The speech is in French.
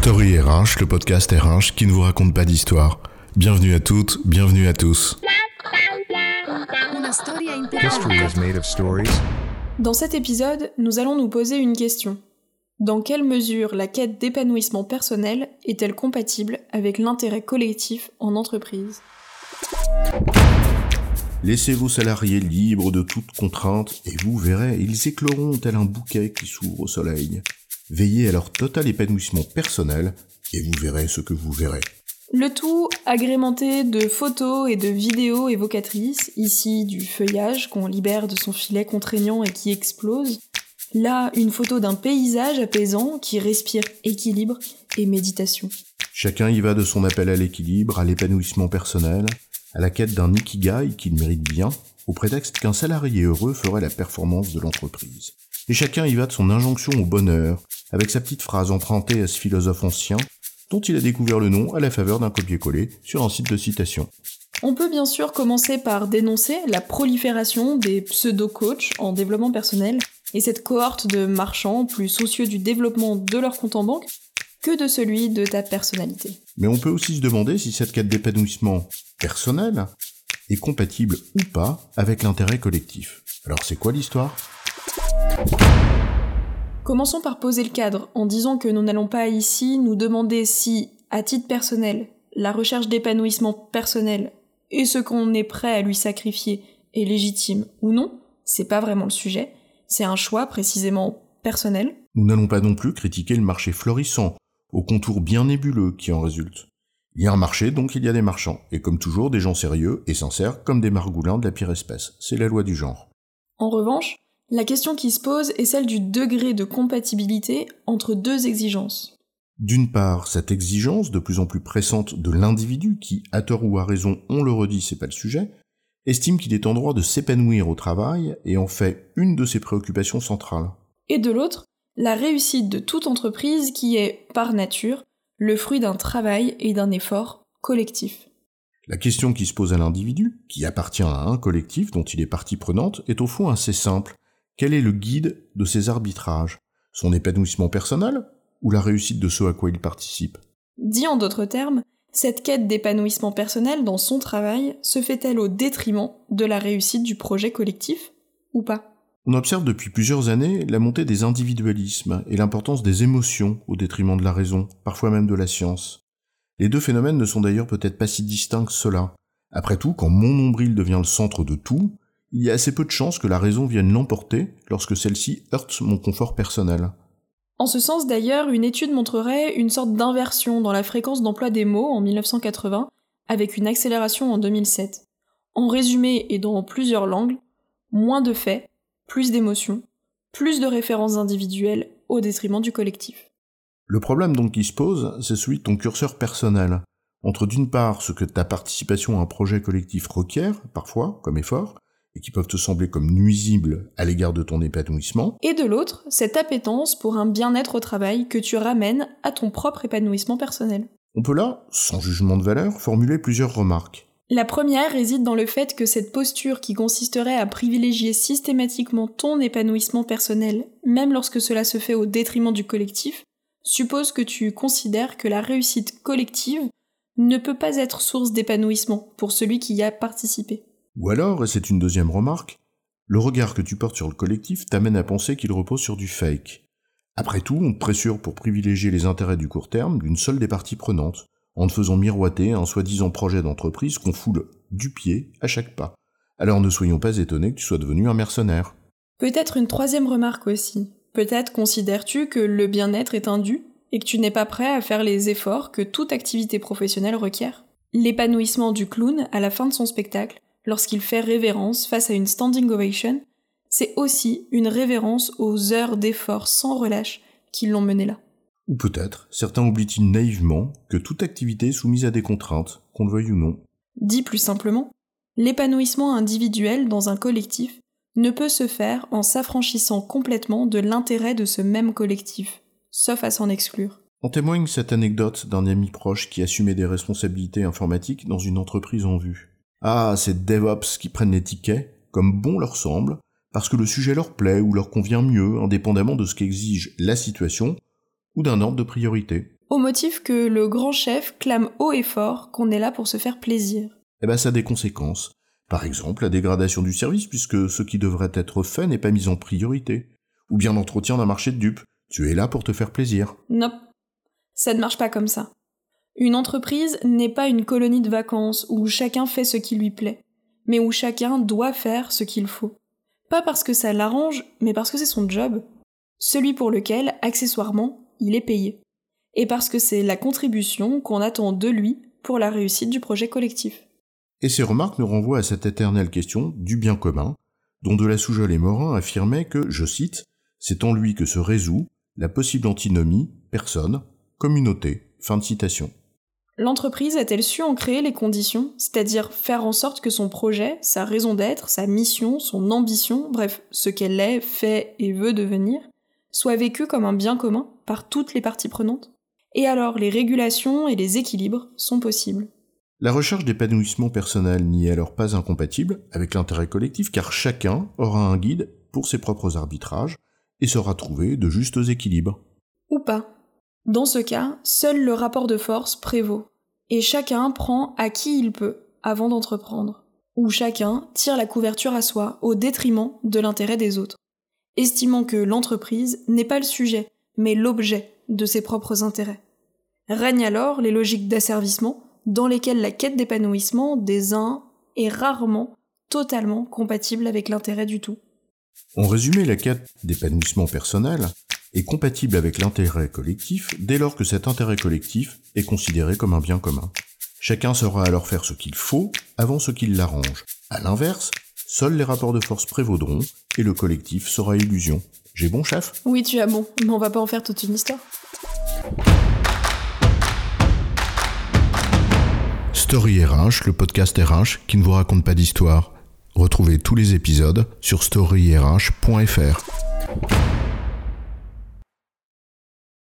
Story RH, le podcast RH qui ne vous raconte pas d'histoire. Bienvenue à toutes, bienvenue à tous. Dans cet épisode, nous allons nous poser une question. Dans quelle mesure la quête d'épanouissement personnel est-elle compatible avec l'intérêt collectif en entreprise? Laissez vos salariés libres de toute contrainte et vous verrez, ils écloront tel un bouquet qui s'ouvre au soleil. Veillez à leur total épanouissement personnel et vous verrez ce que vous verrez. Le tout agrémenté de photos et de vidéos évocatrices, ici du feuillage qu'on libère de son filet contraignant et qui explose, là une photo d'un paysage apaisant qui respire équilibre et méditation. Chacun y va de son appel à l'équilibre, à l'épanouissement personnel, à la quête d'un ikigai qu'il mérite bien, au prétexte qu'un salarié heureux ferait la performance de l'entreprise. Et chacun y va de son injonction au bonheur, avec sa petite phrase empruntée à ce philosophe ancien, dont il a découvert le nom à la faveur d'un copier-coller sur un site de citation. On peut bien sûr commencer par dénoncer la prolifération des pseudo-coachs en développement personnel et cette cohorte de marchands plus soucieux du développement de leur compte en banque que de celui de ta personnalité. Mais on peut aussi se demander si cette quête d'épanouissement personnel est compatible ou pas avec l'intérêt collectif. Alors c'est quoi l'histoire? Commençons par poser le cadre en disant que nous n'allons pas ici nous demander si, à titre personnel, la recherche d'épanouissement personnel et ce qu'on est prêt à lui sacrifier est légitime ou non, c'est pas vraiment le sujet, c'est un choix précisément personnel. Nous n'allons pas non plus critiquer le marché florissant, aux contours bien nébuleux qui en résultent. Il y a un marché, donc il y a des marchands, et comme toujours, des gens sérieux et sincères comme des margoulins de la pire espèce. C'est la loi du genre. En revanche, la question qui se pose est celle du degré de compatibilité entre deux exigences. D'une part, cette exigence de plus en plus pressante de l'individu qui, à tort ou à raison, on le redit, c'est pas le sujet, estime qu'il est en droit de s'épanouir au travail et en fait une de ses préoccupations centrales. Et de l'autre, la réussite de toute entreprise qui est, par nature, le fruit d'un travail et d'un effort collectif. La question qui se pose à l'individu, qui appartient à un collectif dont il est partie prenante, est au fond assez simple. Quel est le guide de ses arbitrages? Son épanouissement personnel ou la réussite de ce à quoi il participe? Dit en d'autres termes, cette quête d'épanouissement personnel dans son travail se fait-elle au détriment de la réussite du projet collectif ou pas? On observe depuis plusieurs années la montée des individualismes et l'importance des émotions au détriment de la raison, parfois même de la science. Les deux phénomènes ne sont d'ailleurs peut-être pas si distincts que cela. Après tout, quand mon nombril devient le centre de tout, il y a assez peu de chances que la raison vienne l'emporter lorsque celle-ci heurte mon confort personnel. En ce sens d'ailleurs, une étude montrerait une sorte d'inversion dans la fréquence d'emploi des mots en 1980, avec une accélération en 2007. En résumé et dans plusieurs langues, moins de faits, plus d'émotions, plus de références individuelles au détriment du collectif. Le problème donc qui se pose, c'est celui de ton curseur personnel, entre d'une part ce que ta participation à un projet collectif requiert, parfois, comme effort, et qui peuvent te sembler comme nuisibles à l'égard de ton épanouissement. Et de l'autre, cette appétence pour un bien-être au travail que tu ramènes à ton propre épanouissement personnel. On peut là, sans jugement de valeur, formuler plusieurs remarques. La première réside dans le fait que cette posture qui consisterait à privilégier systématiquement ton épanouissement personnel, même lorsque cela se fait au détriment du collectif, suppose que tu considères que la réussite collective ne peut pas être source d'épanouissement pour celui qui y a participé. Ou alors, et c'est une deuxième remarque, le regard que tu portes sur le collectif t'amène à penser qu'il repose sur du fake. Après tout, on te pressure pour privilégier les intérêts du court terme d'une seule des parties prenantes, en te faisant miroiter un soi-disant projet d'entreprise qu'on foule du pied à chaque pas. Alors ne soyons pas étonnés que tu sois devenu un mercenaire. Peut-être une troisième remarque aussi. Peut-être considères-tu que le bien-être est un dû et que tu n'es pas prêt à faire les efforts que toute activité professionnelle requiert? L'épanouissement du clown à la fin de son spectacle lorsqu'il fait révérence face à une standing ovation, c'est aussi une révérence aux heures d'efforts sans relâche qui l'ont mené là. Ou peut-être, certains oublient-ils naïvement que toute activité est soumise à des contraintes, qu'on le veuille ou non. Dit plus simplement, l'épanouissement individuel dans un collectif ne peut se faire en s'affranchissant complètement de l'intérêt de ce même collectif, sauf à s'en exclure. En témoigne cette anecdote d'un ami proche qui assumait des responsabilités informatiques dans une entreprise en vue. Ah, ces DevOps qui prennent les tickets, comme bon leur semble, parce que le sujet leur plaît ou leur convient mieux, indépendamment de ce qu'exige la situation ou d'un ordre de priorité. au motif que le grand chef clame haut et fort qu'on est là pour se faire plaisir. Eh ben ça a des conséquences. Par exemple, la dégradation du service puisque ce qui devrait être fait n'est pas mis en priorité. Ou bien l'entretien d'un marché de dupes. Tu es là pour te faire plaisir. Nope. Ça ne marche pas comme ça. Une entreprise n'est pas une colonie de vacances où chacun fait ce qui lui plaît, mais où chacun doit faire ce qu'il faut. Pas parce que ça l'arrange, mais parce que c'est son job. Celui pour lequel, accessoirement, il est payé. Et parce que c'est la contribution qu'on attend de lui pour la réussite du projet collectif. Et ces remarques nous renvoient à cette éternelle question du bien commun, dont de la Soujol et Morin affirmaient que, je cite, c'est en lui que se résout la possible antinomie personne, communauté. Fin de citation. L'entreprise a-t-elle su en créer les conditions, c'est-à-dire faire en sorte que son projet, sa raison d'être, sa mission, son ambition, bref, ce qu'elle est, fait et veut devenir, soit vécu comme un bien commun par toutes les parties prenantes? Et alors les régulations et les équilibres sont possibles? La recherche d'épanouissement personnel n'y est alors pas incompatible avec l'intérêt collectif car chacun aura un guide pour ses propres arbitrages et saura trouver de justes équilibres. Ou pas. Dans ce cas, seul le rapport de force prévaut, et chacun prend à qui il peut avant d'entreprendre, ou chacun tire la couverture à soi au détriment de l'intérêt des autres, estimant que l'entreprise n'est pas le sujet, mais l'objet de ses propres intérêts. Règnent alors les logiques d'asservissement dans lesquelles la quête d'épanouissement des uns est rarement totalement compatible avec l'intérêt du tout. En résumé, la quête d'épanouissement personnel est compatible avec l'intérêt collectif dès lors que cet intérêt collectif est considéré comme un bien commun. Chacun saura alors faire ce qu'il faut avant ce qui l'arrange. À l'inverse, seuls les rapports de force prévaudront et le collectif sera illusion. J'ai bon, chef? Oui, tu as bon, mais on va pas en faire toute une histoire. Story RH, le podcast RH qui ne vous raconte pas d'histoire. Retrouvez tous les épisodes sur storyrh.fr.